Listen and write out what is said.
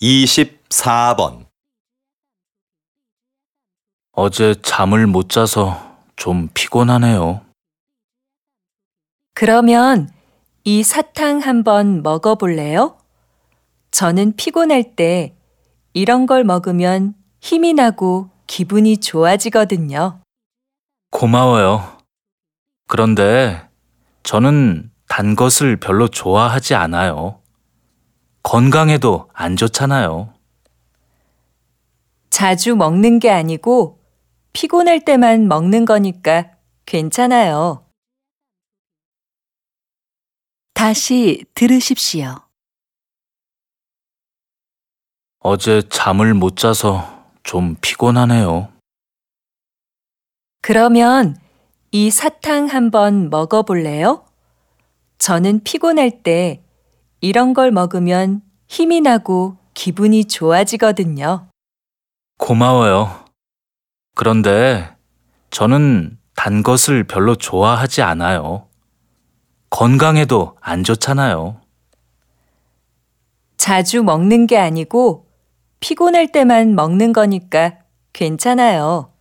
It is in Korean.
24번. 어제 잠을 못 자서 좀 피곤하네요. 그러면 이 사탕 한번 먹어볼래요? 저는 피곤할 때 이런 걸 먹으면 힘이 나고 기분이 좋아지거든요. 고마워요. 그런데 저는 단 것을 별로 좋아하지 않아요. 건강에도 안 좋잖아요. 자주 먹는 게 아니고 피곤할 때만 먹는 거니까 괜찮아요. 다시 들으십시오. 어제 잠을 못 자서 좀 피곤하네요. 그러면 이 사탕 한번 먹어볼래요? 저는 피곤할 때 이런 걸 먹으면 힘이 나고 기분이 좋아지거든요. 고마워요. 그런데 저는 단 것을 별로 좋아하지 않아요. 건강에도 안 좋잖아요. 자주 먹는 게 아니고 피곤할 때만 먹는 거니까 괜찮아요.